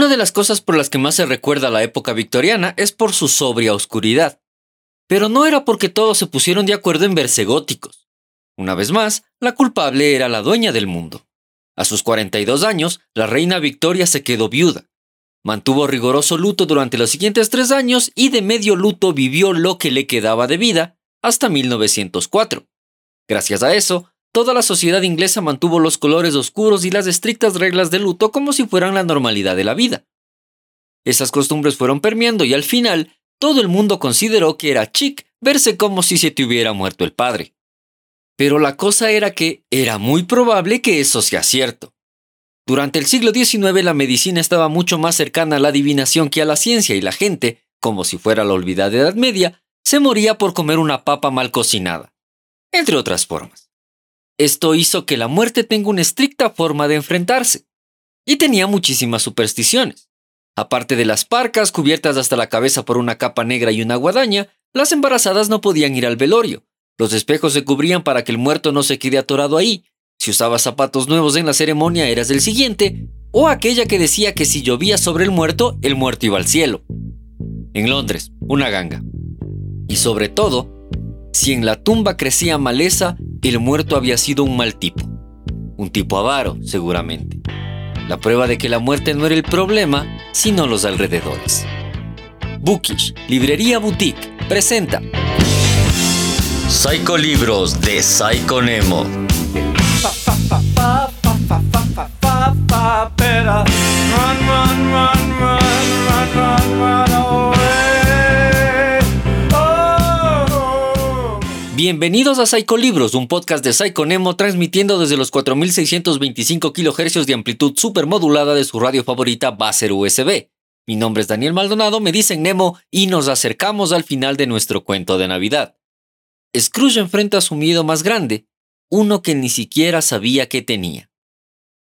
Una de las cosas por las que más se recuerda la época victoriana es por su sobria oscuridad. Pero no era porque todos se pusieron de acuerdo en verse góticos. Una vez más, la culpable era la dueña del mundo. A sus 42 años, la reina Victoria se quedó viuda. Mantuvo rigoroso luto durante los siguientes tres años y de medio luto vivió lo que le quedaba de vida hasta 1904. Gracias a eso, toda la sociedad inglesa mantuvo los colores oscuros y las estrictas reglas de luto como si fueran la normalidad de la vida. Esas costumbres fueron permeando y al final todo el mundo consideró que era chic verse como si se te hubiera muerto el padre. Pero la cosa era que era muy probable que eso sea cierto. Durante el siglo XIX la medicina estaba mucho más cercana a la adivinación que a la ciencia y la gente, como si fuera la olvidada Edad Media, se moría por comer una papa mal cocinada, entre otras formas. Esto hizo que la muerte tenga una estricta forma de enfrentarse, y tenía muchísimas supersticiones. Aparte de las parcas cubiertas hasta la cabeza por una capa negra y una guadaña, las embarazadas no podían ir al velorio. Los espejos se cubrían para que el muerto no se quede atorado ahí. Si usabas zapatos nuevos en la ceremonia eras el siguiente, o aquella que decía que si llovía sobre el muerto, el muerto iba al cielo. En Londres, una ganga. Y sobre todo, si en la tumba crecía maleza, el muerto había sido un mal tipo. Un tipo avaro, seguramente. La prueba de que la muerte no era el problema, sino los alrededores. Bookish, Librería Boutique, presenta Psycho Libros de Psycho Nemo. Bienvenidos a Psycho Libros, un podcast de Psycho Nemo transmitiendo desde los 4625 kHz de amplitud supermodulada de su radio favorita Baser USB. Mi nombre es Daniel Maldonado, me dicen Nemo y nos acercamos al final de nuestro cuento de Navidad. Scrooge enfrenta su miedo más grande, uno que ni siquiera sabía que tenía.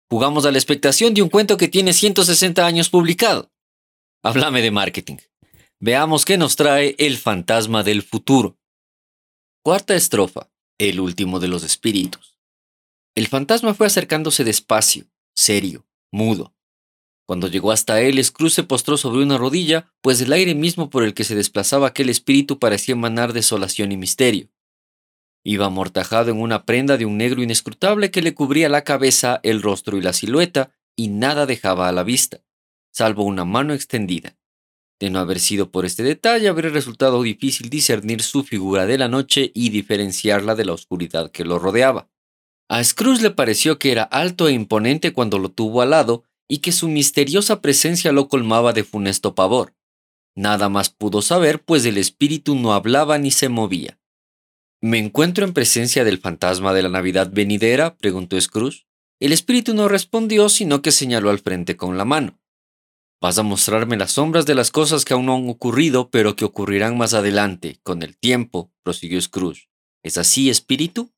Jugamos a la expectación de un cuento que tiene 160 años publicado. Háblame de marketing. Veamos qué nos trae el fantasma del futuro. Cuarta estrofa. El último de los espíritus. El fantasma fue acercándose despacio, serio, mudo. Cuando llegó hasta él, Scrooge se postró sobre una rodilla, pues el aire mismo por el que se desplazaba aquel espíritu parecía emanar desolación y misterio. Iba amortajado en una prenda de un negro inescrutable que le cubría la cabeza, el rostro y la silueta, y nada dejaba a la vista, salvo una mano extendida. De no haber sido por este detalle, habría resultado difícil discernir su figura de la noche y diferenciarla de la oscuridad que lo rodeaba. A Scrooge le pareció que era alto e imponente cuando lo tuvo al lado y que su misteriosa presencia lo colmaba de funesto pavor. Nada más pudo saber, pues el espíritu no hablaba ni se movía. ¿Me encuentro en presencia del fantasma de la Navidad venidera? preguntó Scrooge. El espíritu no respondió, sino que señaló al frente con la mano. Vas a mostrarme las sombras de las cosas que aún no han ocurrido, pero que ocurrirán más adelante, con el tiempo, prosiguió Scrooge. ¿Es así, espíritu?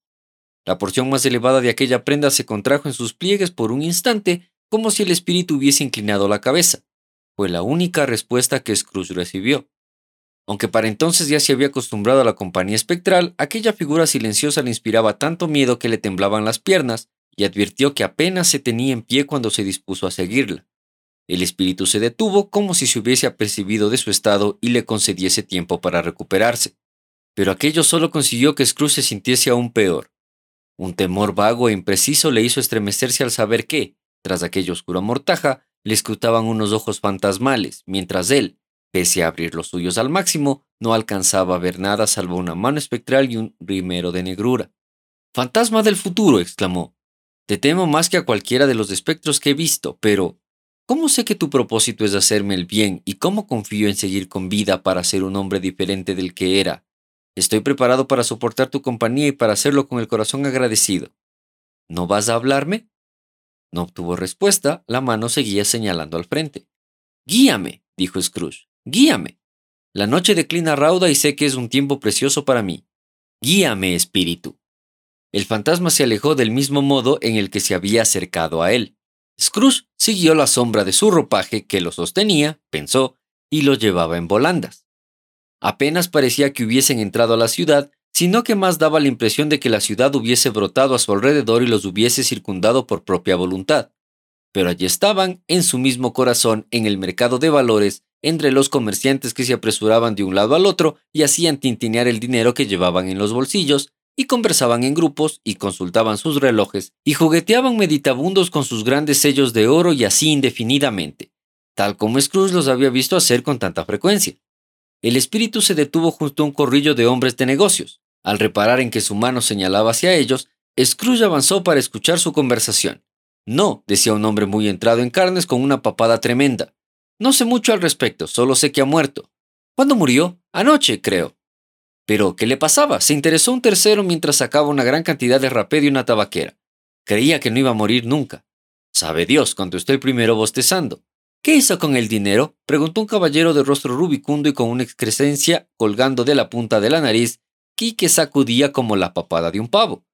La porción más elevada de aquella prenda se contrajo en sus pliegues por un instante, como si el espíritu hubiese inclinado la cabeza. Fue la única respuesta que Scrooge recibió. Aunque para entonces ya se había acostumbrado a la compañía espectral, aquella figura silenciosa le inspiraba tanto miedo que le temblaban las piernas, y advirtió que apenas se tenía en pie cuando se dispuso a seguirla. El espíritu se detuvo como si se hubiese apercibido de su estado y le concediese tiempo para recuperarse. Pero aquello solo consiguió que Scrooge se sintiese aún peor. Un temor vago e impreciso le hizo estremecerse al saber que, tras aquella oscura mortaja, le escrutaban unos ojos fantasmales, mientras él, pese a abrir los suyos al máximo, no alcanzaba a ver nada salvo una mano espectral y un rimero de negrura. Fantasma del futuro, exclamó. Te temo más que a cualquiera de los espectros que he visto, pero ¿Cómo sé que tu propósito es hacerme el bien y cómo confío en seguir con vida para ser un hombre diferente del que era? Estoy preparado para soportar tu compañía y para hacerlo con el corazón agradecido. ¿No vas a hablarme? No obtuvo respuesta, la mano seguía señalando al frente. Guíame, dijo Scrooge, guíame. La noche declina rauda y sé que es un tiempo precioso para mí. Guíame, espíritu. El fantasma se alejó del mismo modo en el que se había acercado a él. Scrooge siguió la sombra de su ropaje que lo sostenía, pensó, y lo llevaba en volandas. Apenas parecía que hubiesen entrado a la ciudad, sino que más daba la impresión de que la ciudad hubiese brotado a su alrededor y los hubiese circundado por propia voluntad. pero allí estaban, en su mismo corazón, en el mercado de valores, entre los comerciantes que se apresuraban de un lado al otro y hacían tintinear el dinero que llevaban en los bolsillos, y conversaban en grupos y consultaban sus relojes y jugueteaban meditabundos con sus grandes sellos de oro y así indefinidamente, tal como Scrooge los había visto hacer con tanta frecuencia. El espíritu se detuvo junto a un corrillo de hombres de negocios. Al reparar en que su mano señalaba hacia ellos, Scrooge avanzó para escuchar su conversación. No, decía un hombre muy entrado en carnes con una papada tremenda. No sé mucho al respecto, solo sé que ha muerto. ¿Cuándo murió? Anoche, creo. Pero, ¿qué le pasaba? Se interesó un tercero mientras sacaba una gran cantidad de rapé de una tabaquera. Creía que no iba a morir nunca. Sabe Dios, contestó el primero bostezando. ¿Qué hizo con el dinero? preguntó un caballero de rostro rubicundo y con una excrescencia colgando de la punta de la nariz que sacudía como la papada de un pavo.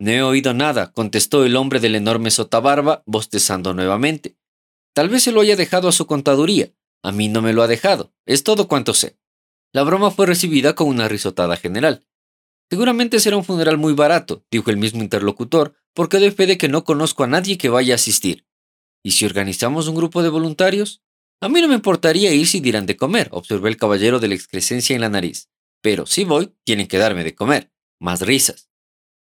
No he oído nada, contestó el hombre del enorme sotabarba, bostezando nuevamente. Tal vez se lo haya dejado a su contaduría. A mí no me lo ha dejado. Es todo cuanto sé. La broma fue recibida con una risotada general. Seguramente será un funeral muy barato, dijo el mismo interlocutor, porque doy fe de que no conozco a nadie que vaya a asistir. ¿Y si organizamos un grupo de voluntarios? A mí no me importaría ir si dirán de comer, observó el caballero de la excrescencia en la nariz. Pero si voy, tienen que darme de comer. Más risas.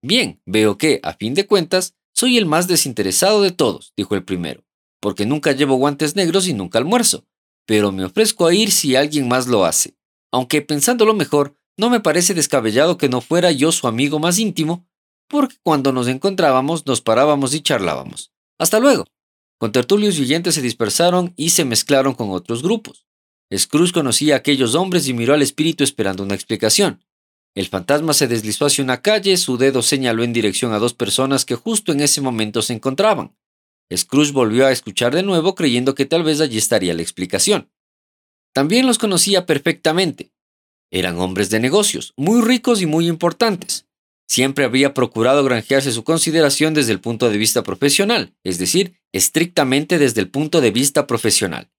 Bien, veo que, a fin de cuentas, soy el más desinteresado de todos, dijo el primero, porque nunca llevo guantes negros y nunca almuerzo, pero me ofrezco a ir si alguien más lo hace. Aunque pensándolo mejor, no me parece descabellado que no fuera yo su amigo más íntimo, porque cuando nos encontrábamos nos parábamos y charlábamos. Hasta luego. Contertulios y oyentes se dispersaron y se mezclaron con otros grupos. Scrooge conocía a aquellos hombres y miró al espíritu esperando una explicación. El fantasma se deslizó hacia una calle, su dedo señaló en dirección a dos personas que justo en ese momento se encontraban. Scrooge volvió a escuchar de nuevo creyendo que tal vez allí estaría la explicación. También los conocía perfectamente. Eran hombres de negocios, muy ricos y muy importantes. Siempre había procurado granjearse su consideración desde el punto de vista profesional, es decir, estrictamente desde el punto de vista profesional.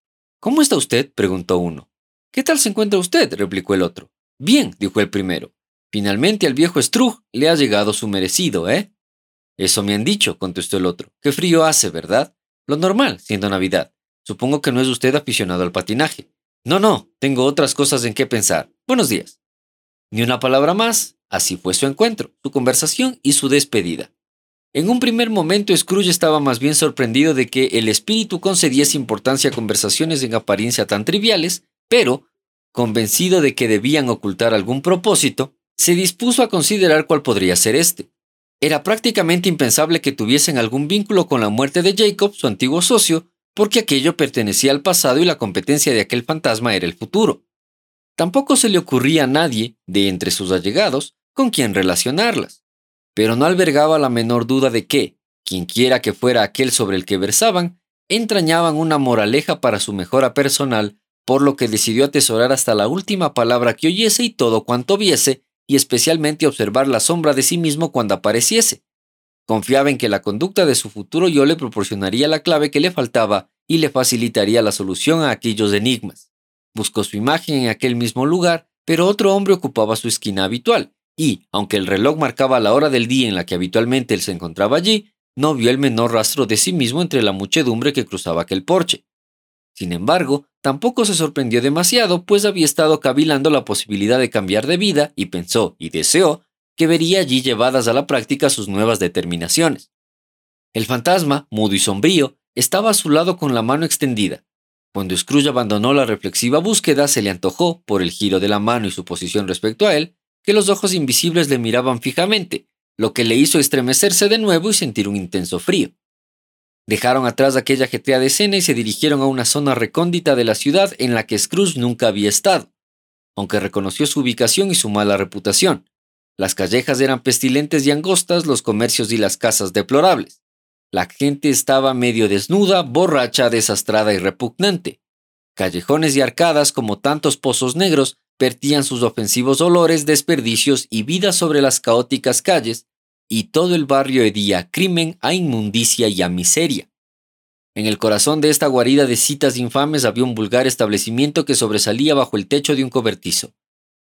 ¿Cómo está usted? preguntó uno. ¿Qué tal se encuentra usted? replicó el otro. Bien, dijo el primero. Finalmente al viejo Strug le ha llegado su merecido, ¿eh? Eso me han dicho, contestó el otro. Qué frío hace, ¿verdad? Lo normal, siendo Navidad. Supongo que no es usted aficionado al patinaje. No, no, tengo otras cosas en qué pensar. Buenos días. Ni una palabra más. Así fue su encuentro, su conversación y su despedida. En un primer momento Scrooge estaba más bien sorprendido de que el espíritu concediese importancia a conversaciones en apariencia tan triviales, pero, convencido de que debían ocultar algún propósito, se dispuso a considerar cuál podría ser este. Era prácticamente impensable que tuviesen algún vínculo con la muerte de Jacob, su antiguo socio, porque aquello pertenecía al pasado y la competencia de aquel fantasma era el futuro. Tampoco se le ocurría a nadie, de entre sus allegados, con quien relacionarlas pero no albergaba la menor duda de que, quienquiera que fuera aquel sobre el que versaban, entrañaban una moraleja para su mejora personal, por lo que decidió atesorar hasta la última palabra que oyese y todo cuanto viese, y especialmente observar la sombra de sí mismo cuando apareciese. Confiaba en que la conducta de su futuro yo le proporcionaría la clave que le faltaba y le facilitaría la solución a aquellos enigmas. Buscó su imagen en aquel mismo lugar, pero otro hombre ocupaba su esquina habitual, y, aunque el reloj marcaba la hora del día en la que habitualmente él se encontraba allí, no vio el menor rastro de sí mismo entre la muchedumbre que cruzaba aquel porche. Sin embargo, tampoco se sorprendió demasiado, pues había estado cavilando la posibilidad de cambiar de vida y pensó y deseó que vería allí llevadas a la práctica sus nuevas determinaciones. El fantasma, mudo y sombrío, estaba a su lado con la mano extendida. Cuando Scrooge abandonó la reflexiva búsqueda, se le antojó, por el giro de la mano y su posición respecto a él, que los ojos invisibles le miraban fijamente, lo que le hizo estremecerse de nuevo y sentir un intenso frío. Dejaron atrás aquella ajetreada escena y se dirigieron a una zona recóndita de la ciudad en la que Scrooge nunca había estado, aunque reconoció su ubicación y su mala reputación. Las callejas eran pestilentes y angostas, los comercios y las casas deplorables. La gente estaba medio desnuda, borracha, desastrada y repugnante. Callejones y arcadas, como tantos pozos negros, vertían sus ofensivos olores, desperdicios y vida sobre las caóticas calles, y todo el barrio hedía crimen, a inmundicia y a miseria. En el corazón de esta guarida de citas infames había un vulgar establecimiento que sobresalía bajo el techo de un cobertizo,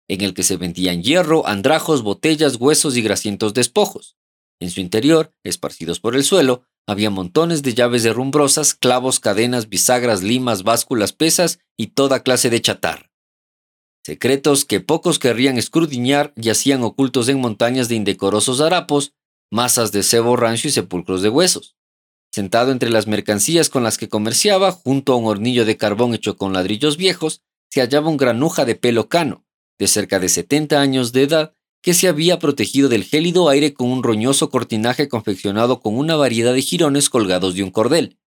en el que se vendían hierro, andrajos, botellas, huesos y grasientos despojos. En su interior, esparcidos por el suelo, había montones de llaves de rumbrosas, clavos, cadenas, bisagras, limas, básculas, pesas y toda clase de chatar. Secretos que pocos querrían escudriñar yacían ocultos en montañas de indecorosos harapos, masas de cebo rancio y sepulcros de huesos. Sentado entre las mercancías con las que comerciaba, junto a un hornillo de carbón hecho con ladrillos viejos, se hallaba un granuja de pelo cano, de cerca de 70 años de edad, que se había protegido del gélido aire con un roñoso cortinaje confeccionado con una variedad de jirones colgados de un cordel,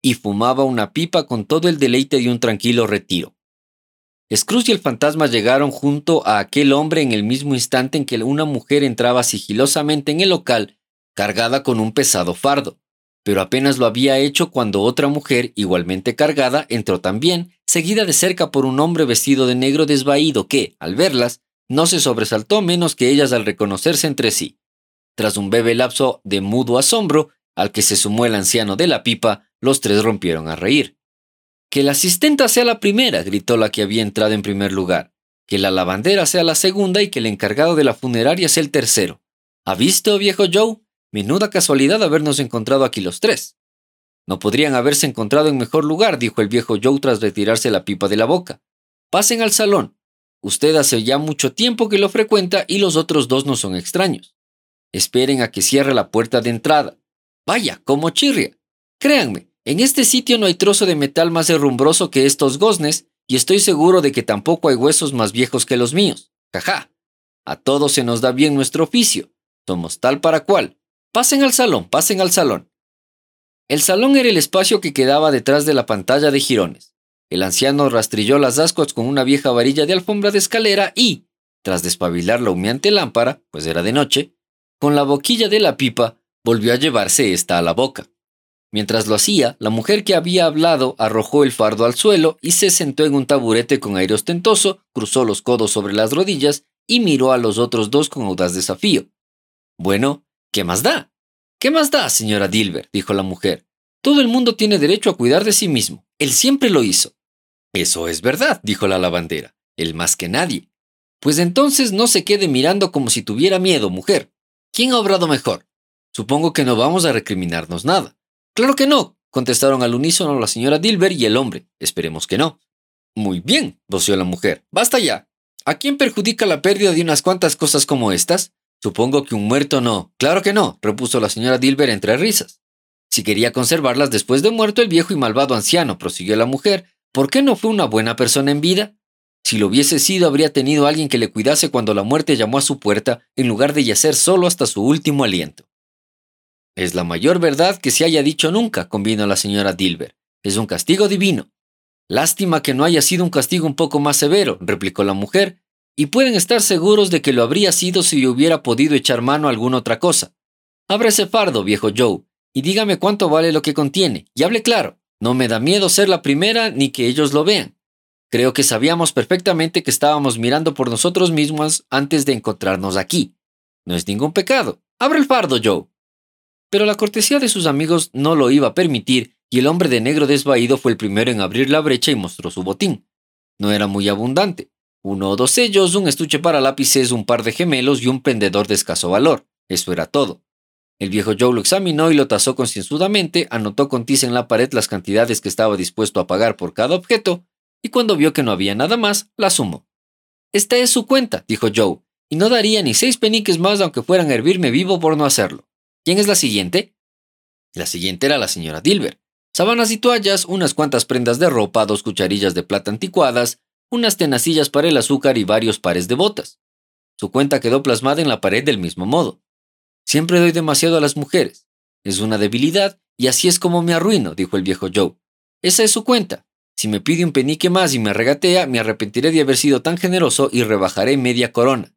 y fumaba una pipa con todo el deleite de un tranquilo retiro. Scrooge y el fantasma llegaron junto a aquel hombre en el mismo instante en que una mujer entraba sigilosamente en el local, cargada con un pesado fardo pero apenas lo había hecho cuando otra mujer, igualmente cargada, entró también, seguida de cerca por un hombre vestido de negro desvaído que, al verlas, no se sobresaltó menos que ellas al reconocerse entre sí. Tras un breve lapso de mudo asombro, al que se sumó el anciano de la pipa, los tres rompieron a reír. Que la asistenta sea la primera, gritó la que había entrado en primer lugar. Que la lavandera sea la segunda y que el encargado de la funeraria sea el tercero. ¿Ha visto, viejo Joe? Menuda casualidad habernos encontrado aquí los tres. No podrían haberse encontrado en mejor lugar, dijo el viejo Joe tras retirarse la pipa de la boca. Pasen al salón. Usted hace ya mucho tiempo que lo frecuenta y los otros dos no son extraños. Esperen a que cierre la puerta de entrada. Vaya, como chirria. Créanme, en este sitio no hay trozo de metal más herrumbroso que estos goznes y estoy seguro de que tampoco hay huesos más viejos que los míos. Jaja. A todos se nos da bien nuestro oficio. Somos tal para cual. Pasen al salón, pasen al salón. El salón era el espacio que quedaba detrás de la pantalla de jirones. El anciano rastrilló las ascuas con una vieja varilla de alfombra de escalera y, tras despabilar la humeante lámpara, pues era de noche, con la boquilla de la pipa, volvió a llevarse esta a la boca. Mientras lo hacía, la mujer que había hablado arrojó el fardo al suelo y se sentó en un taburete con aire ostentoso, cruzó los codos sobre las rodillas y miró a los otros dos con audaz desafío. Bueno, ¿Qué más da? ¿Qué más da, señora Dilber? dijo la mujer. Todo el mundo tiene derecho a cuidar de sí mismo. Él siempre lo hizo. Eso es verdad, dijo la lavandera. Él más que nadie. Pues entonces no se quede mirando como si tuviera miedo, mujer. ¿Quién ha obrado mejor? Supongo que no vamos a recriminarnos nada. Claro que no, contestaron al unísono la señora Dilber y el hombre. Esperemos que no. Muy bien, voció la mujer. Basta ya. ¿A quién perjudica la pérdida de unas cuantas cosas como estas? Supongo que un muerto no. Claro que no, repuso la señora Dilber entre risas. Si quería conservarlas después de muerto el viejo y malvado anciano, prosiguió la mujer, ¿por qué no fue una buena persona en vida? Si lo hubiese sido, habría tenido alguien que le cuidase cuando la muerte llamó a su puerta, en lugar de yacer solo hasta su último aliento. Es la mayor verdad que se haya dicho nunca, convino la señora Dilber. Es un castigo divino. Lástima que no haya sido un castigo un poco más severo, replicó la mujer, y pueden estar seguros de que lo habría sido si hubiera podido echar mano a alguna otra cosa. Abra ese fardo, viejo Joe, y dígame cuánto vale lo que contiene, y hable claro. No me da miedo ser la primera ni que ellos lo vean. Creo que sabíamos perfectamente que estábamos mirando por nosotros mismos antes de encontrarnos aquí. No es ningún pecado. Abra el fardo, Joe. Pero la cortesía de sus amigos no lo iba a permitir, y el hombre de negro desvaído fue el primero en abrir la brecha y mostró su botín. No era muy abundante, uno o dos sellos, un estuche para lápices, un par de gemelos y un prendedor de escaso valor. Eso era todo. El viejo Joe lo examinó y lo tasó concienzudamente, anotó con tiza en la pared las cantidades que estaba dispuesto a pagar por cada objeto, y cuando vio que no había nada más, la sumó. Esta es su cuenta, dijo Joe, y no daría ni seis peniques más aunque fueran a hervirme vivo por no hacerlo. ¿Quién es la siguiente? La siguiente era la señora Dilber. Sábanas y toallas, unas cuantas prendas de ropa, dos cucharillas de plata anticuadas, unas tenacillas para el azúcar y varios pares de botas. Su cuenta quedó plasmada en la pared del mismo modo. Siempre doy demasiado a las mujeres. Es una debilidad y así es como me arruino, dijo el viejo Joe. Esa es su cuenta. Si me pide un penique más y me regatea, me arrepentiré de haber sido tan generoso y rebajaré media corona.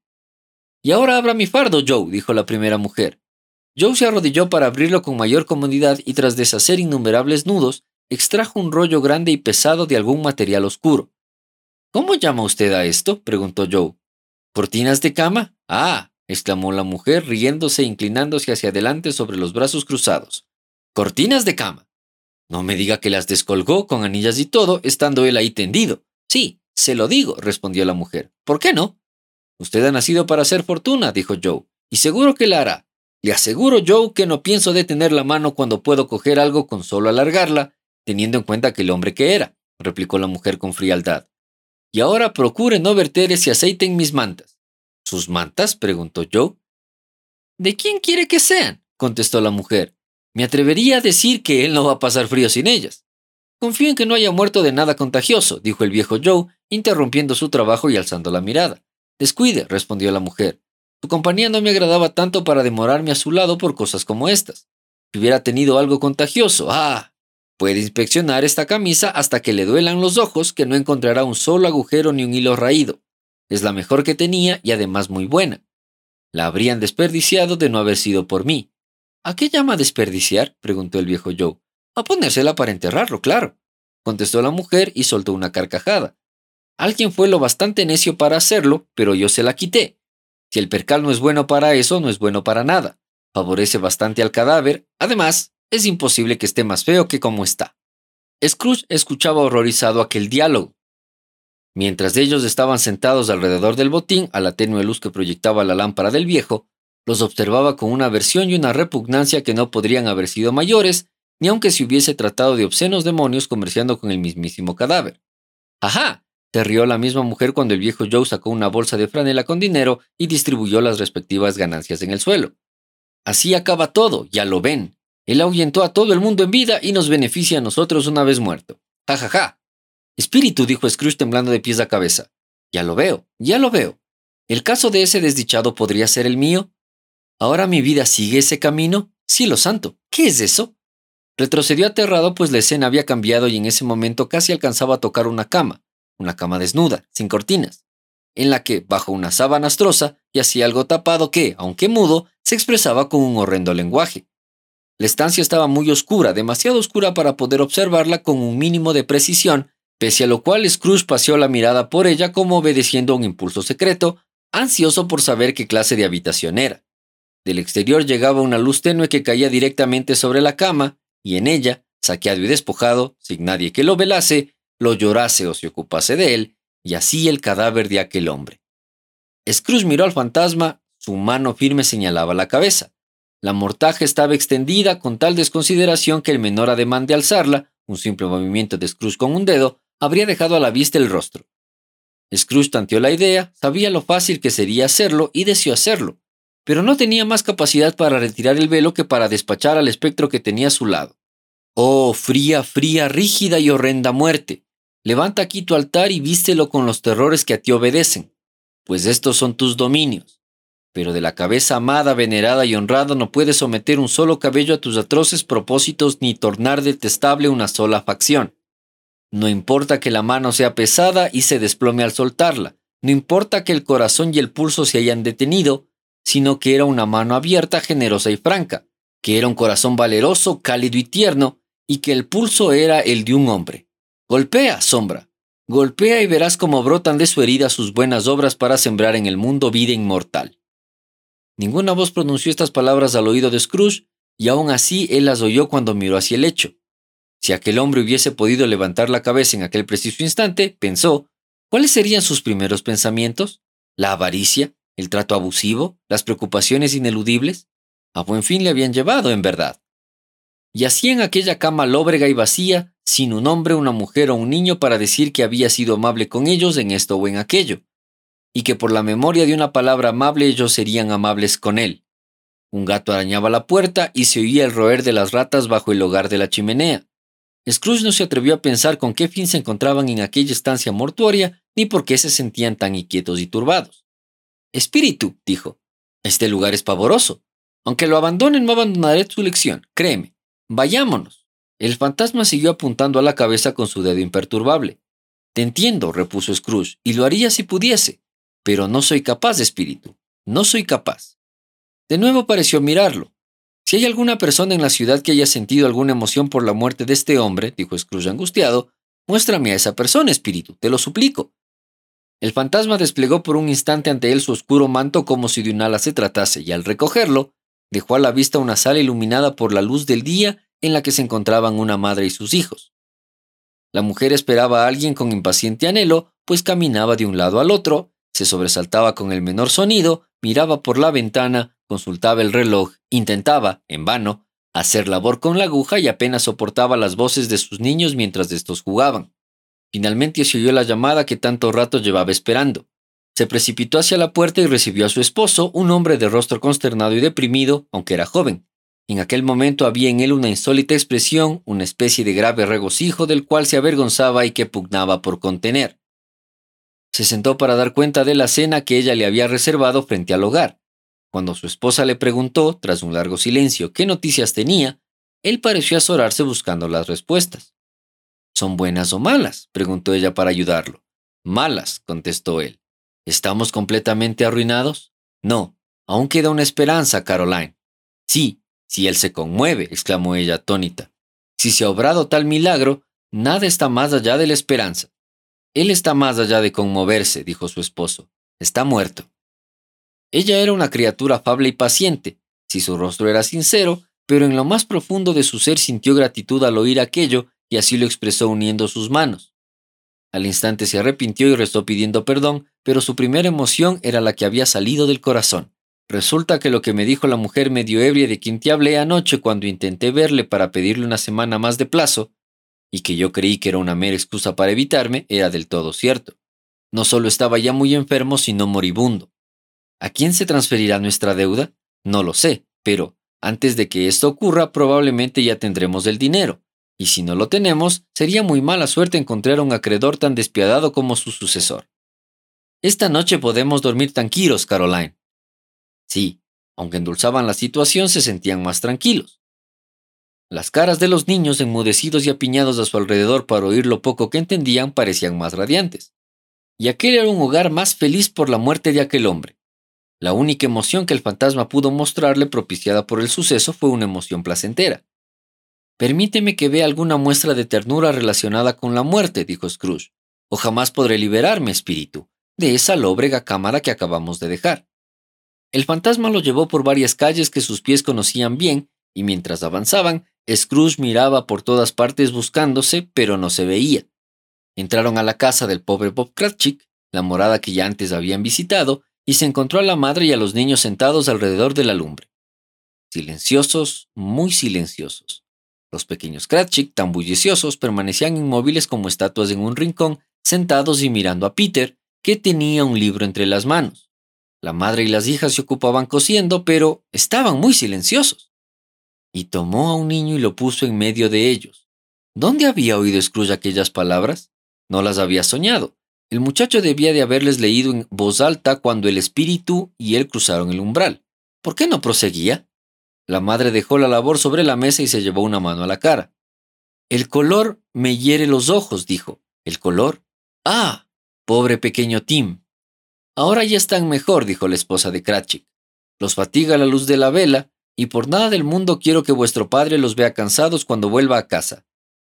Y ahora abra mi fardo, Joe, dijo la primera mujer. Joe se arrodilló para abrirlo con mayor comodidad y tras deshacer innumerables nudos, extrajo un rollo grande y pesado de algún material oscuro. ¿Cómo llama usted a esto? preguntó Joe. ¿Cortinas de cama? Ah, exclamó la mujer, riéndose e inclinándose hacia adelante sobre los brazos cruzados. Cortinas de cama. No me diga que las descolgó con anillas y todo, estando él ahí tendido. Sí, se lo digo, respondió la mujer. ¿Por qué no? Usted ha nacido para hacer fortuna, dijo Joe, y seguro que la hará. Le aseguro, Joe, que no pienso detener la mano cuando puedo coger algo con solo alargarla, teniendo en cuenta que el hombre que era, replicó la mujer con frialdad. Y ahora procure no verter ese aceite en mis mantas. ¿Sus mantas? preguntó Joe. ¿De quién quiere que sean? contestó la mujer. Me atrevería a decir que él no va a pasar frío sin ellas. Confío en que no haya muerto de nada contagioso, dijo el viejo Joe, interrumpiendo su trabajo y alzando la mirada. Descuide, respondió la mujer. Tu compañía no me agradaba tanto para demorarme a su lado por cosas como estas. Si hubiera tenido algo contagioso, ah, puede inspeccionar esta camisa hasta que le duelan los ojos que no encontrará un solo agujero ni un hilo raído. Es la mejor que tenía y además muy buena. La habrían desperdiciado de no haber sido por mí. ¿A qué llama desperdiciar? preguntó el viejo Joe. A ponérsela para enterrarlo, claro. Contestó la mujer y soltó una carcajada. Alguien fue lo bastante necio para hacerlo, pero yo se la quité. Si el percal no es bueno para eso, no es bueno para nada. Favorece bastante al cadáver. Además, es imposible que esté más feo que como está. Scrooge escuchaba horrorizado aquel diálogo. Mientras ellos estaban sentados alrededor del botín, a la tenue luz que proyectaba la lámpara del viejo, los observaba con una aversión y una repugnancia que no podrían haber sido mayores, ni aunque se hubiese tratado de obscenos demonios comerciando con el mismísimo cadáver. ¡Ajá! Te rió la misma mujer cuando el viejo Joe sacó una bolsa de franela con dinero y distribuyó las respectivas ganancias en el suelo. Así acaba todo, ya lo ven. Él ahuyentó a todo el mundo en vida y nos beneficia a nosotros una vez muerto. Ja, ja, ja. Espíritu, dijo Scrooge temblando de pies a cabeza. Ya lo veo, ya lo veo. ¿El caso de ese desdichado podría ser el mío? ¿Ahora mi vida sigue ese camino? Cielo santo, ¿qué es eso? Retrocedió aterrado, pues la escena había cambiado y en ese momento casi alcanzaba a tocar una cama, una cama desnuda, sin cortinas, en la que, bajo una sábana astrosa, yacía algo tapado que, aunque mudo, se expresaba con un horrendo lenguaje. La estancia estaba muy oscura, demasiado oscura para poder observarla con un mínimo de precisión, pese a lo cual Scrooge paseó la mirada por ella como obedeciendo a un impulso secreto, ansioso por saber qué clase de habitación era. Del exterior llegaba una luz tenue que caía directamente sobre la cama, y en ella, saqueado y despojado, sin nadie que lo velase, lo llorase o se ocupase de él, y así el cadáver de aquel hombre. Scrooge miró al fantasma, su mano firme señalaba la cabeza. La mortaja estaba extendida con tal desconsideración que el menor ademán de alzarla, un simple movimiento de Scrooge con un dedo, habría dejado a la vista el rostro. Scrooge tanteó la idea, sabía lo fácil que sería hacerlo y deseó hacerlo, pero no tenía más capacidad para retirar el velo que para despachar al espectro que tenía a su lado. Oh, fría, fría, rígida y horrenda muerte, Levanta aquí tu altar y vístelo con los terrores que a ti obedecen, pues estos son tus dominios. Pero de la cabeza amada, venerada y honrada no puedes someter un solo cabello a tus atroces propósitos ni tornar detestable una sola facción. No importa que la mano sea pesada y se desplome al soltarla, no importa que el corazón y el pulso se hayan detenido, sino que era una mano abierta, generosa y franca, que era un corazón valeroso, cálido y tierno, y que el pulso era el de un hombre. Golpea, sombra. Golpea y verás cómo brotan de su herida sus buenas obras para sembrar en el mundo vida inmortal. Ninguna voz pronunció estas palabras al oído de Scrooge, y aún así él las oyó cuando miró hacia el lecho. Si aquel hombre hubiese podido levantar la cabeza en aquel preciso instante, pensó, ¿cuáles serían sus primeros pensamientos? ¿La avaricia? ¿El trato abusivo? ¿Las preocupaciones ineludibles? A buen fin le habían llevado, en verdad. Y así en aquella cama lóbrega y vacía, sin un hombre, una mujer o un niño para decir que había sido amable con ellos en esto o en aquello, y que por la memoria de una palabra amable ellos serían amables con él. Un gato arañaba la puerta y se oía el roer de las ratas bajo el hogar de la chimenea. Scrooge no se atrevió a pensar con qué fin se encontraban en aquella estancia mortuoria, ni por qué se sentían tan inquietos y turbados. Espíritu, dijo, este lugar es pavoroso. Aunque lo abandonen, no abandonaré su lección, créeme. Vayámonos. El fantasma siguió apuntando a la cabeza con su dedo imperturbable. Te entiendo, repuso Scrooge, y lo haría si pudiese, pero no soy capaz espíritu. No soy capaz. De nuevo pareció mirarlo. Si hay alguna persona en la ciudad que haya sentido alguna emoción por la muerte de este hombre, dijo Scrooge angustiado, muéstrame a esa persona, espíritu, te lo suplico. El fantasma desplegó por un instante ante él su oscuro manto como si de un ala se tratase, y al recogerlo, dejó a la vista una sala iluminada por la luz del día en la que se encontraban una madre y sus hijos. La mujer esperaba a alguien con impaciente anhelo, pues caminaba de un lado al otro, se sobresaltaba con el menor sonido, miraba por la ventana, consultaba el reloj, intentaba, en vano, hacer labor con la aguja y apenas soportaba las voces de sus niños mientras estos jugaban. Finalmente se oyó la llamada que tanto rato llevaba esperando. Se precipitó hacia la puerta y recibió a su esposo, un hombre de rostro consternado y deprimido, aunque era joven. En aquel momento había en él una insólita expresión, una especie de grave regocijo del cual se avergonzaba y que pugnaba por contener. Se sentó para dar cuenta de la cena que ella le había reservado frente al hogar. Cuando su esposa le preguntó, tras un largo silencio, qué noticias tenía, él pareció azorarse buscando las respuestas. ¿Son buenas o malas? preguntó ella para ayudarlo. Malas, contestó él. ¿Estamos completamente arruinados? No, aún queda una esperanza, Caroline. Sí, si él se conmueve, exclamó ella atónita. Si se ha obrado tal milagro, nada está más allá de la esperanza. Él está más allá de conmoverse, dijo su esposo. Está muerto. Ella era una criatura afable y paciente, si su rostro era sincero, pero en lo más profundo de su ser sintió gratitud al oír aquello y así lo expresó uniendo sus manos. Al instante se arrepintió y rezó pidiendo perdón, pero su primera emoción era la que había salido del corazón. Resulta que lo que me dijo la mujer medio ebria de quien te hablé anoche cuando intenté verle para pedirle una semana más de plazo, y que yo creí que era una mera excusa para evitarme, era del todo cierto. No solo estaba ya muy enfermo, sino moribundo. ¿A quién se transferirá nuestra deuda? No lo sé, pero antes de que esto ocurra probablemente ya tendremos el dinero, y si no lo tenemos, sería muy mala suerte encontrar a un acreedor tan despiadado como su sucesor. Esta noche podemos dormir tranquilos, Caroline, Sí, aunque endulzaban la situación, se sentían más tranquilos. Las caras de los niños, enmudecidos y apiñados a su alrededor para oír lo poco que entendían, parecían más radiantes. Y aquel era un hogar más feliz por la muerte de aquel hombre. La única emoción que el fantasma pudo mostrarle propiciada por el suceso fue una emoción placentera. Permíteme que vea alguna muestra de ternura relacionada con la muerte, dijo Scrooge, o jamás podré liberarme, espíritu, de esa lóbrega cámara que acabamos de dejar. El fantasma lo llevó por varias calles que sus pies conocían bien, y mientras avanzaban, Scrooge miraba por todas partes buscándose, pero no se veía. Entraron a la casa del pobre Bob Cratchit, la morada que ya antes habían visitado, y se encontró a la madre y a los niños sentados alrededor de la lumbre. Silenciosos, muy silenciosos. Los pequeños Cratchit, tan bulliciosos, permanecían inmóviles como estatuas en un rincón, sentados y mirando a Peter, que tenía un libro entre las manos. La madre y las hijas se ocupaban cosiendo, pero estaban muy silenciosos. Y tomó a un niño y lo puso en medio de ellos. ¿Dónde había oído Scrooge aquellas palabras? No las había soñado. El muchacho debía de haberles leído en voz alta cuando el espíritu y él cruzaron el umbral. ¿Por qué no proseguía? La madre dejó la labor sobre la mesa y se llevó una mano a la cara. El color me hiere los ojos, dijo. ¿El color? Ah, pobre pequeño Tim. Ahora ya están mejor, dijo la esposa de Cratchit. Los fatiga la luz de la vela, y por nada del mundo quiero que vuestro padre los vea cansados cuando vuelva a casa.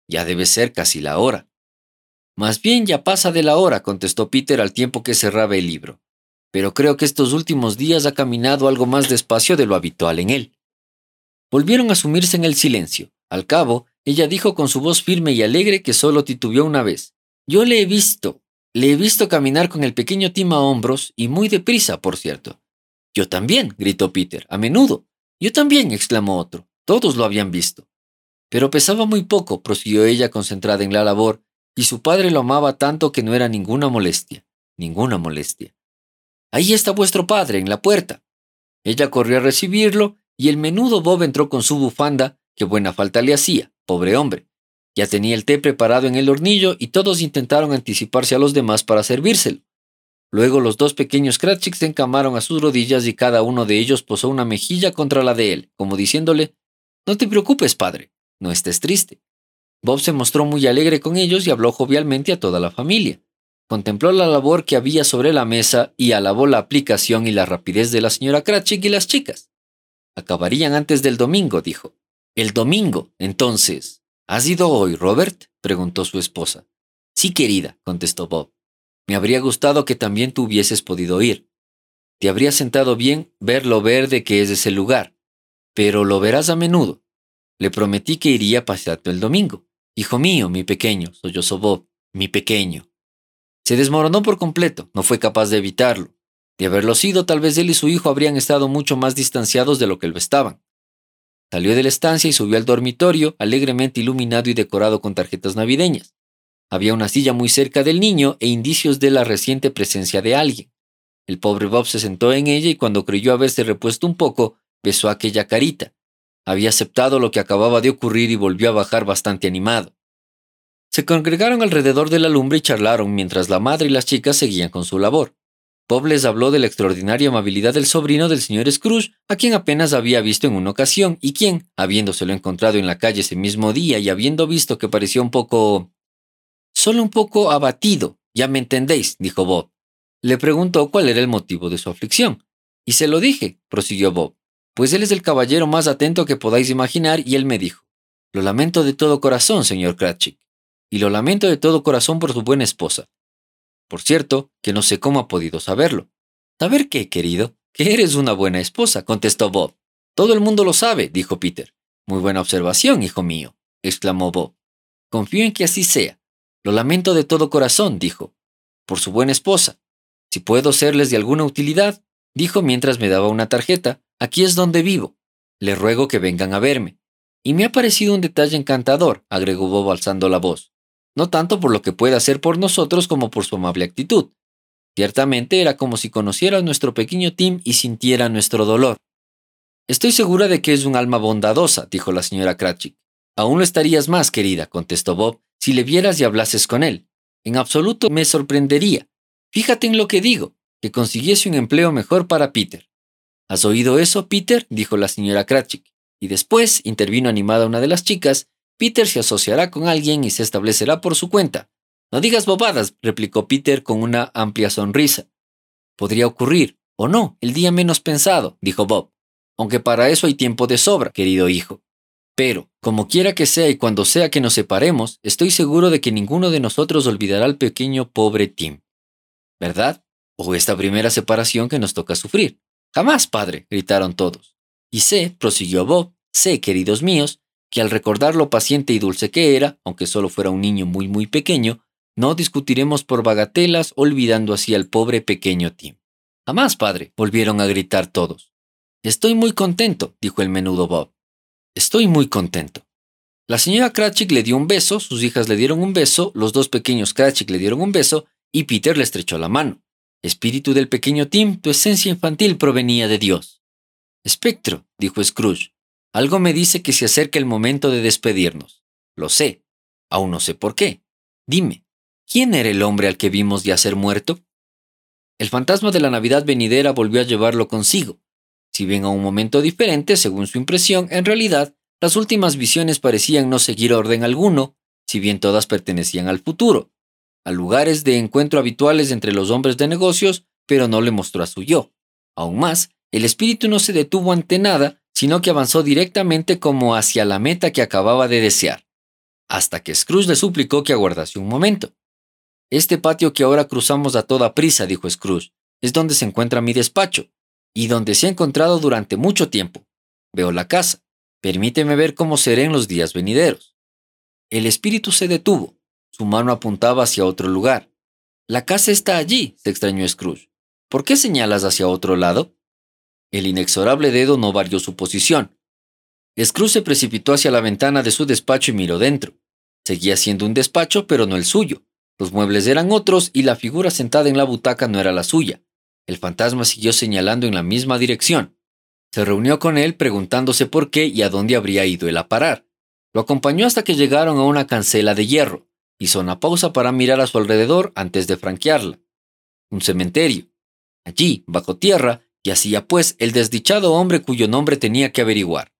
Ya debe ser casi la hora. Más bien ya pasa de la hora, contestó Peter al tiempo que cerraba el libro. Pero creo que estos últimos días ha caminado algo más despacio de lo habitual en él. Volvieron a sumirse en el silencio. Al cabo, ella dijo con su voz firme y alegre que solo titubeó una vez. Yo le he visto. Le he visto caminar con el pequeño Tim a hombros y muy deprisa, por cierto. Yo también, gritó Peter, a menudo. Yo también, exclamó otro. Todos lo habían visto. Pero pesaba muy poco, prosiguió ella concentrada en la labor, y su padre lo amaba tanto que no era ninguna molestia, ninguna molestia. Ahí está vuestro padre, en la puerta. Ella corrió a recibirlo, y el menudo Bob entró con su bufanda, que buena falta le hacía, pobre hombre. Ya tenía el té preparado en el hornillo y todos intentaron anticiparse a los demás para servírselo. Luego los dos pequeños Cratchits se encamaron a sus rodillas y cada uno de ellos posó una mejilla contra la de él, como diciéndole, No te preocupes, padre, no estés triste. Bob se mostró muy alegre con ellos y habló jovialmente a toda la familia. Contempló la labor que había sobre la mesa y alabó la aplicación y la rapidez de la señora Cratchit y las chicas. Acabarían antes del domingo, dijo. El domingo, entonces, ¿Has ido hoy, Robert? preguntó su esposa. Sí, querida, contestó Bob. Me habría gustado que también tú hubieses podido ir. Te habría sentado bien ver lo verde que es ese lugar, pero lo verás a menudo. Le prometí que iría a pasearte el domingo. Hijo mío, mi pequeño, sollozó Bob, mi pequeño. Se desmoronó por completo, no fue capaz de evitarlo. De haberlo sido, tal vez él y su hijo habrían estado mucho más distanciados de lo que lo estaban. Salió de la estancia y subió al dormitorio, alegremente iluminado y decorado con tarjetas navideñas. Había una silla muy cerca del niño e indicios de la reciente presencia de alguien. El pobre Bob se sentó en ella y cuando creyó haberse repuesto un poco, besó aquella carita. Había aceptado lo que acababa de ocurrir y volvió a bajar bastante animado. Se congregaron alrededor de la lumbre y charlaron mientras la madre y las chicas seguían con su labor. Bob les habló de la extraordinaria amabilidad del sobrino del señor Scrooge, a quien apenas había visto en una ocasión, y quien, habiéndoselo encontrado en la calle ese mismo día y habiendo visto que parecía un poco... solo un poco abatido, ya me entendéis, dijo Bob. Le preguntó cuál era el motivo de su aflicción. Y se lo dije, prosiguió Bob, pues él es el caballero más atento que podáis imaginar, y él me dijo, lo lamento de todo corazón, señor Cratchit, y lo lamento de todo corazón por su buena esposa, por cierto, que no sé cómo ha podido saberlo. ¿Saber qué, querido? Que eres una buena esposa, contestó Bob. Todo el mundo lo sabe, dijo Peter. Muy buena observación, hijo mío, exclamó Bob. Confío en que así sea. Lo lamento de todo corazón, dijo. Por su buena esposa. Si puedo serles de alguna utilidad, dijo mientras me daba una tarjeta, aquí es donde vivo. Le ruego que vengan a verme. Y me ha parecido un detalle encantador, agregó Bob alzando la voz no tanto por lo que puede hacer por nosotros como por su amable actitud. Ciertamente era como si conociera a nuestro pequeño Tim y sintiera nuestro dolor. Estoy segura de que es un alma bondadosa, dijo la señora Cratchit. Aún lo estarías más, querida, contestó Bob, si le vieras y hablases con él. En absoluto me sorprendería. Fíjate en lo que digo, que consiguiese un empleo mejor para Peter. ¿Has oído eso, Peter? dijo la señora Cratchit. Y después intervino animada una de las chicas, Peter se asociará con alguien y se establecerá por su cuenta. No digas bobadas, replicó Peter con una amplia sonrisa. Podría ocurrir, o no, el día menos pensado, dijo Bob, aunque para eso hay tiempo de sobra, querido hijo. Pero, como quiera que sea y cuando sea que nos separemos, estoy seguro de que ninguno de nosotros olvidará al pequeño pobre Tim. ¿Verdad? O esta primera separación que nos toca sufrir. Jamás, padre, gritaron todos. Y sé, prosiguió Bob, sé, queridos míos, que al recordar lo paciente y dulce que era, aunque solo fuera un niño muy muy pequeño, no discutiremos por bagatelas olvidando así al pobre pequeño Tim. Jamás, padre, volvieron a gritar todos. Estoy muy contento, dijo el menudo Bob. Estoy muy contento. La señora Cratchit le dio un beso, sus hijas le dieron un beso, los dos pequeños Cratchit le dieron un beso y Peter le estrechó la mano. Espíritu del pequeño Tim, tu esencia infantil provenía de Dios. Espectro, dijo Scrooge, algo me dice que se acerca el momento de despedirnos. Lo sé. Aún no sé por qué. Dime, ¿quién era el hombre al que vimos ya ser muerto? El fantasma de la Navidad venidera volvió a llevarlo consigo. Si bien a un momento diferente, según su impresión, en realidad, las últimas visiones parecían no seguir orden alguno, si bien todas pertenecían al futuro, a lugares de encuentro habituales entre los hombres de negocios, pero no le mostró a su yo. Aún más, el espíritu no se detuvo ante nada, sino que avanzó directamente como hacia la meta que acababa de desear, hasta que Scrooge le suplicó que aguardase un momento. Este patio que ahora cruzamos a toda prisa, dijo Scrooge, es donde se encuentra mi despacho, y donde se ha encontrado durante mucho tiempo. Veo la casa. Permíteme ver cómo seré en los días venideros. El espíritu se detuvo. Su mano apuntaba hacia otro lugar. La casa está allí, se extrañó Scrooge. ¿Por qué señalas hacia otro lado? El inexorable dedo no varió su posición. Scrooge se precipitó hacia la ventana de su despacho y miró dentro. Seguía siendo un despacho, pero no el suyo. Los muebles eran otros y la figura sentada en la butaca no era la suya. El fantasma siguió señalando en la misma dirección. Se reunió con él preguntándose por qué y a dónde habría ido él a parar. Lo acompañó hasta que llegaron a una cancela de hierro. Hizo una pausa para mirar a su alrededor antes de franquearla. Un cementerio. Allí, bajo tierra, y hacía pues el desdichado hombre cuyo nombre tenía que averiguar.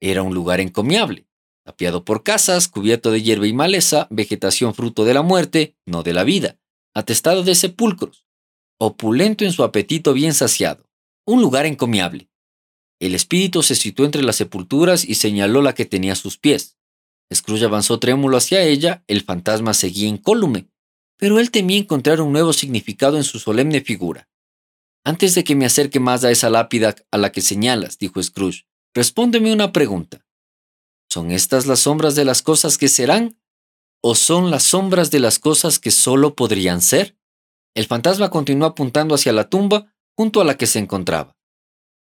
Era un lugar encomiable, tapiado por casas, cubierto de hierba y maleza, vegetación fruto de la muerte, no de la vida, atestado de sepulcros, opulento en su apetito bien saciado, un lugar encomiable. El espíritu se situó entre las sepulturas y señaló la que tenía a sus pies. Scrooge avanzó trémulo hacia ella, el fantasma seguía incólume, pero él temía encontrar un nuevo significado en su solemne figura. Antes de que me acerque más a esa lápida a la que señalas, dijo Scrooge, respóndeme una pregunta. ¿Son estas las sombras de las cosas que serán? ¿O son las sombras de las cosas que solo podrían ser? El fantasma continuó apuntando hacia la tumba junto a la que se encontraba.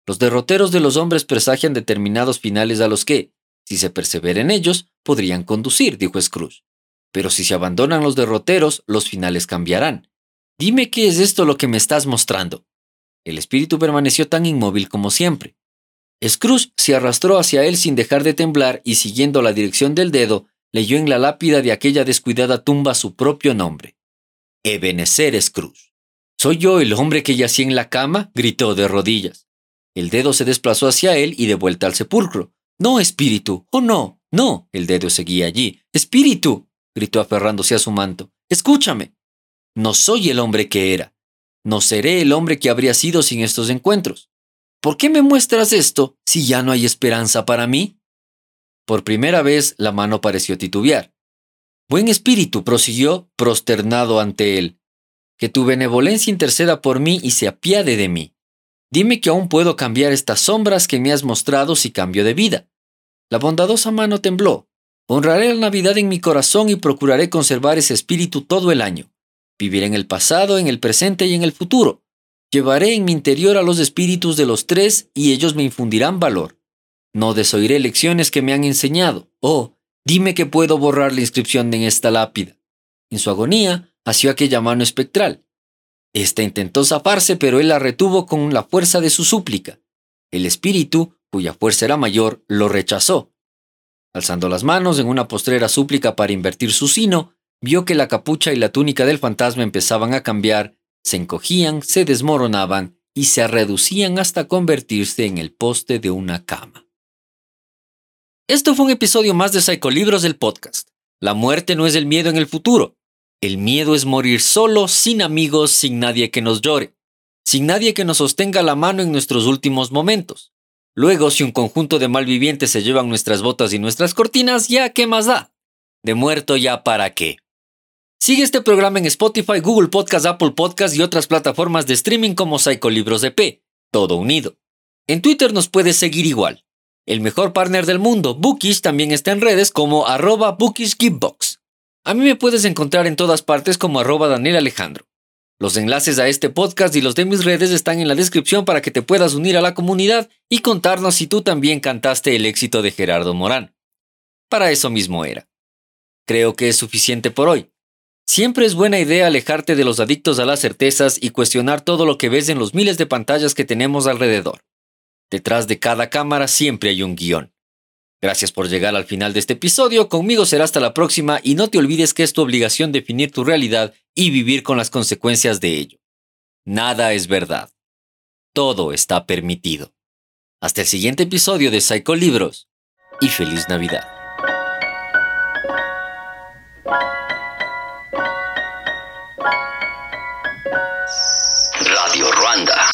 Los derroteros de los hombres presagian determinados finales a los que, si se persevera en ellos, podrían conducir, dijo Scrooge. Pero si se abandonan los derroteros, los finales cambiarán. Dime qué es esto lo que me estás mostrando. El espíritu permaneció tan inmóvil como siempre. Scrooge se arrastró hacia él sin dejar de temblar y siguiendo la dirección del dedo, leyó en la lápida de aquella descuidada tumba su propio nombre. Ebenezer Scrooge. ¿Soy yo el hombre que yacía en la cama? gritó de rodillas. El dedo se desplazó hacia él y de vuelta al sepulcro. No, espíritu. Oh, no. No. El dedo seguía allí. Espíritu. gritó aferrándose a su manto. Escúchame. No soy el hombre que era. No seré el hombre que habría sido sin estos encuentros. ¿Por qué me muestras esto si ya no hay esperanza para mí? Por primera vez la mano pareció titubear. Buen espíritu, prosiguió, prosternado ante él. Que tu benevolencia interceda por mí y se apiade de mí. Dime que aún puedo cambiar estas sombras que me has mostrado si cambio de vida. La bondadosa mano tembló. Honraré la Navidad en mi corazón y procuraré conservar ese espíritu todo el año. Viviré en el pasado, en el presente y en el futuro. Llevaré en mi interior a los espíritus de los tres y ellos me infundirán valor. No desoiré lecciones que me han enseñado. Oh, dime que puedo borrar la inscripción en esta lápida. En su agonía, asió aquella mano espectral. Esta intentó zafarse, pero él la retuvo con la fuerza de su súplica. El espíritu, cuya fuerza era mayor, lo rechazó. Alzando las manos en una postrera súplica para invertir su sino, vio que la capucha y la túnica del fantasma empezaban a cambiar se encogían, se desmoronaban y se reducían hasta convertirse en el poste de una cama. Esto fue un episodio más de Psicolibros del podcast. La muerte no es el miedo en el futuro. El miedo es morir solo, sin amigos, sin nadie que nos llore, sin nadie que nos sostenga la mano en nuestros últimos momentos. Luego, si un conjunto de malvivientes se llevan nuestras botas y nuestras cortinas, ya qué más da. De muerto ya para qué. Sigue este programa en Spotify, Google Podcast, Apple Podcast y otras plataformas de streaming como Psicolibros EP, todo unido. En Twitter nos puedes seguir igual. El mejor partner del mundo, Bookish, también está en redes como arroba bookishgivebox. A mí me puedes encontrar en todas partes como arroba Daniel Alejandro. Los enlaces a este podcast y los de mis redes están en la descripción para que te puedas unir a la comunidad y contarnos si tú también cantaste el éxito de Gerardo Morán. Para eso mismo era. Creo que es suficiente por hoy. Siempre es buena idea alejarte de los adictos a las certezas y cuestionar todo lo que ves en los miles de pantallas que tenemos alrededor. Detrás de cada cámara siempre hay un guion. Gracias por llegar al final de este episodio, conmigo será hasta la próxima y no te olvides que es tu obligación definir tu realidad y vivir con las consecuencias de ello. Nada es verdad. Todo está permitido. Hasta el siguiente episodio de Psycho Libros y feliz Navidad. Radio Ruanda.